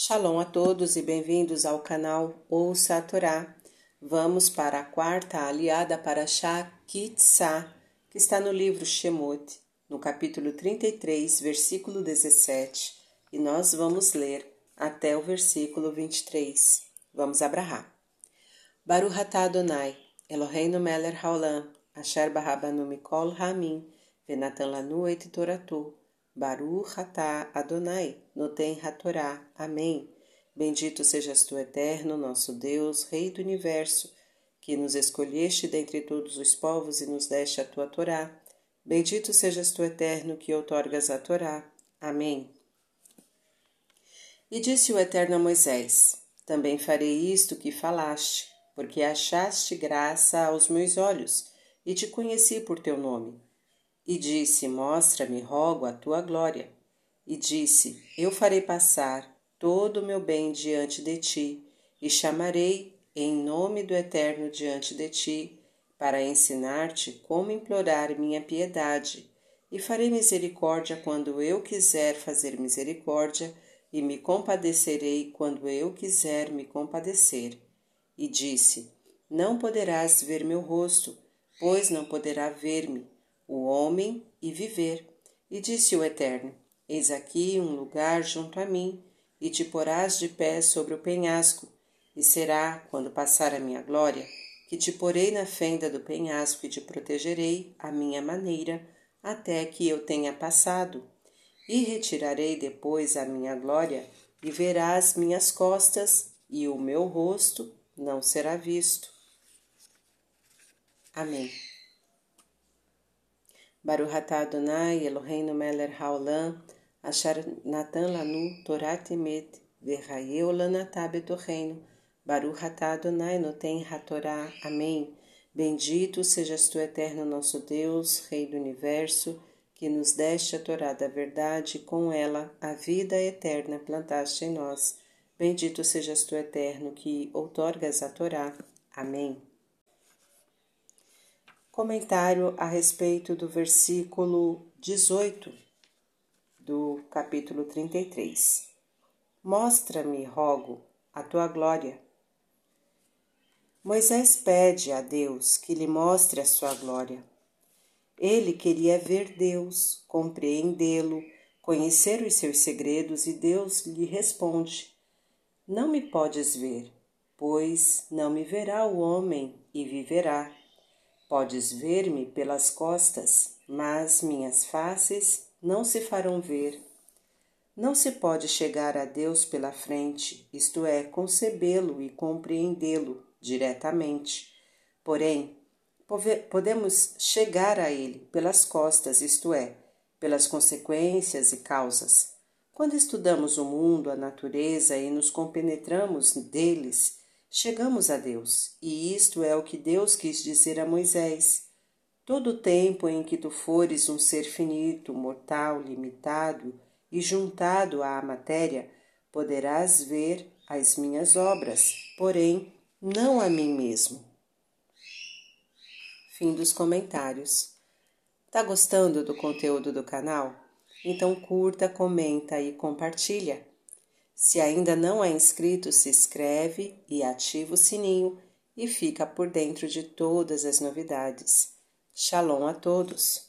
Shalom a todos e bem-vindos ao canal Ouça a Torá. Vamos para a quarta aliada para Shá Kitzá, que está no livro Shemot, no capítulo 33, versículo 17, e nós vamos ler até o versículo 23. Vamos abrahar. Baruch atah Adonai, Eloheinu melech haolam, asher barabanu mikol hamim, venatan lanu et toratu, Baruch atah Adonai, noten hatorá. Amém. Bendito sejas tu, eterno, nosso Deus, Rei do Universo, que nos escolheste dentre todos os povos e nos deste a tua Torá. Bendito sejas tu, eterno, que outorgas a Torá. Amém. E disse o Eterno a Moisés: Também farei isto que falaste, porque achaste graça aos meus olhos, e te conheci por teu nome. E disse: Mostra-me, rogo, a tua glória. E disse: Eu farei passar todo o meu bem diante de ti, e chamarei em nome do Eterno diante de ti, para ensinar-te como implorar minha piedade, e farei misericórdia quando eu quiser fazer misericórdia, e me compadecerei quando eu quiser me compadecer. E disse: Não poderás ver meu rosto, pois não poderá ver-me o homem e viver. E disse o Eterno: Eis aqui um lugar junto a mim, e te porás de pé sobre o penhasco, e será, quando passar a minha glória, que te porei na fenda do penhasco e te protegerei à minha maneira, até que eu tenha passado. E retirarei depois a minha glória, e verás minhas costas, e o meu rosto não será visto. Amém. Baruch atah Adonai Eloheinu melech haolam asher natan lanu Torat emet v'chayeu lanatah betocheinu Baruch atah Adonai noten hatorá. Amém. Bendito sejas tu, eterno nosso Deus, Rei do Universo, que nos deste a Torá da verdade e com ela a vida eterna plantaste em nós. Bendito sejas tu, eterno, que outorgas a Torá. Amém. Comentário a respeito do versículo 18 do capítulo 33. Mostra-me, rogo, a tua glória. Moisés pede a Deus que lhe mostre a sua glória. Ele queria ver Deus, compreendê-lo, conhecer os seus segredos e Deus lhe responde: Não me podes ver, pois não me verá o homem e viverá. Podes ver-me pelas costas, mas minhas faces não se farão ver. Não se pode chegar a Deus pela frente, isto é, concebê-lo e compreendê-lo diretamente. Porém, podemos chegar a ele pelas costas, isto é, pelas consequências e causas. Quando estudamos o mundo, a natureza e nos compenetramos deles, chegamos a Deus, e isto é o que Deus quis dizer a Moisés. Todo o tempo em que tu fores um ser finito, mortal, limitado e juntado à matéria, poderás ver as minhas obras, porém não a mim mesmo. Fim dos comentários. Tá gostando do conteúdo do canal? Então curta, comenta e compartilha. Se ainda não é inscrito, se inscreve e ativa o sininho e fica por dentro de todas as novidades. Shalom a todos!